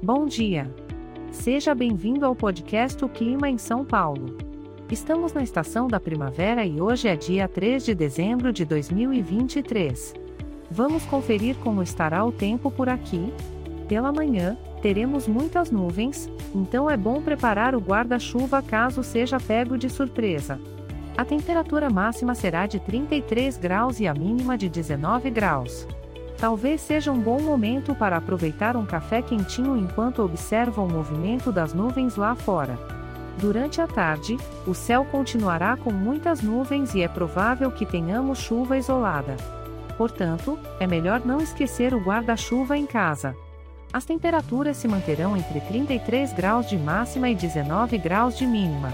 Bom dia. Seja bem-vindo ao podcast O Clima em São Paulo. Estamos na estação da primavera e hoje é dia 3 de dezembro de 2023. Vamos conferir como estará o tempo por aqui? Pela manhã, teremos muitas nuvens, então é bom preparar o guarda-chuva caso seja pego de surpresa. A temperatura máxima será de 33 graus e a mínima de 19 graus. Talvez seja um bom momento para aproveitar um café quentinho enquanto observa o movimento das nuvens lá fora. Durante a tarde, o céu continuará com muitas nuvens e é provável que tenhamos chuva isolada. Portanto, é melhor não esquecer o guarda-chuva em casa. As temperaturas se manterão entre 33 graus de máxima e 19 graus de mínima.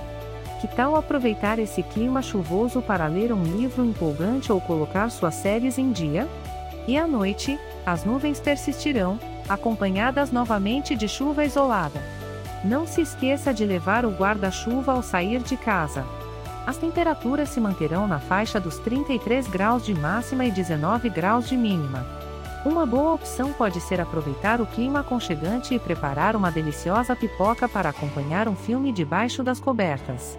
Que tal aproveitar esse clima chuvoso para ler um livro empolgante ou colocar suas séries em dia? E à noite, as nuvens persistirão, acompanhadas novamente de chuva isolada. Não se esqueça de levar o guarda-chuva ao sair de casa. As temperaturas se manterão na faixa dos 33 graus de máxima e 19 graus de mínima. Uma boa opção pode ser aproveitar o clima aconchegante e preparar uma deliciosa pipoca para acompanhar um filme debaixo das cobertas.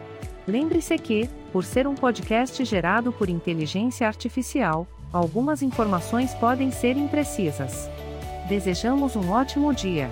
Lembre-se que, por ser um podcast gerado por inteligência artificial, algumas informações podem ser imprecisas. Desejamos um ótimo dia.